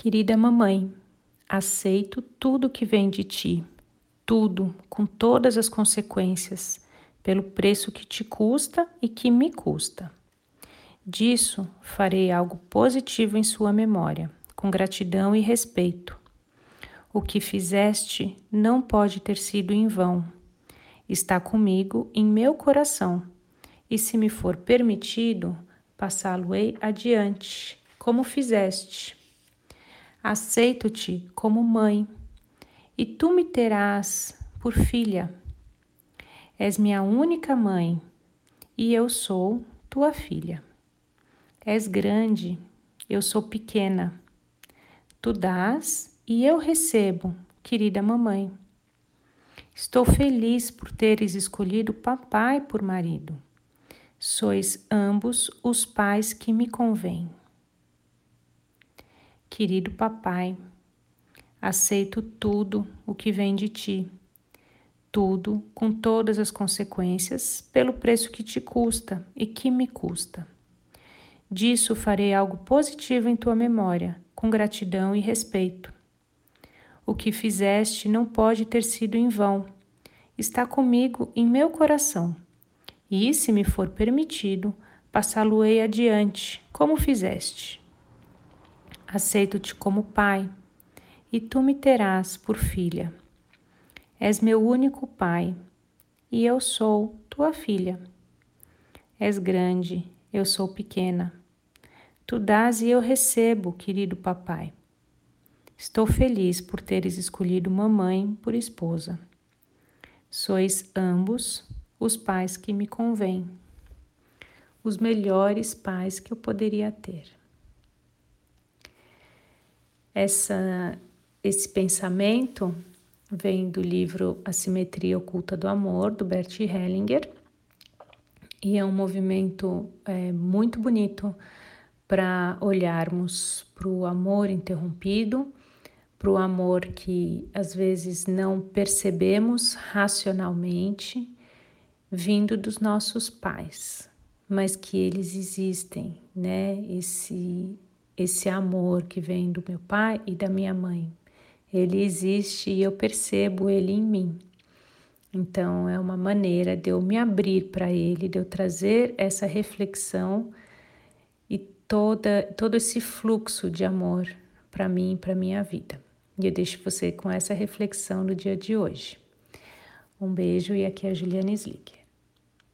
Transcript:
Querida mamãe, aceito tudo que vem de ti, tudo, com todas as consequências, pelo preço que te custa e que me custa. Disso farei algo positivo em sua memória, com gratidão e respeito. O que fizeste não pode ter sido em vão. Está comigo em meu coração, e se me for permitido, passá-lo-ei adiante, como fizeste aceito-te como mãe, e tu me terás por filha. És minha única mãe, e eu sou tua filha. És grande, eu sou pequena. Tu dás e eu recebo, querida mamãe. Estou feliz por teres escolhido papai por marido. Sois ambos os pais que me convêm. Querido papai, aceito tudo o que vem de ti, tudo com todas as consequências, pelo preço que te custa e que me custa. Disso farei algo positivo em tua memória, com gratidão e respeito. O que fizeste não pode ter sido em vão. Está comigo em meu coração. E, se me for permitido, passá-lo-ei adiante, como fizeste. Aceito-te como pai, e tu me terás por filha. És meu único pai, e eu sou tua filha. És grande, eu sou pequena. Tu dás e eu recebo, querido papai. Estou feliz por teres escolhido mamãe por esposa. Sois ambos os pais que me convêm, os melhores pais que eu poderia ter. Essa, esse pensamento vem do livro A Simetria Oculta do Amor, do Bert Hellinger, e é um movimento é, muito bonito para olharmos para o amor interrompido, para o amor que às vezes não percebemos racionalmente, vindo dos nossos pais, mas que eles existem, né? Esse esse amor que vem do meu pai e da minha mãe. Ele existe e eu percebo ele em mim. Então é uma maneira de eu me abrir para ele, de eu trazer essa reflexão e toda todo esse fluxo de amor para mim, para minha vida. E eu deixo você com essa reflexão no dia de hoje. Um beijo e aqui é a Juliana Slick.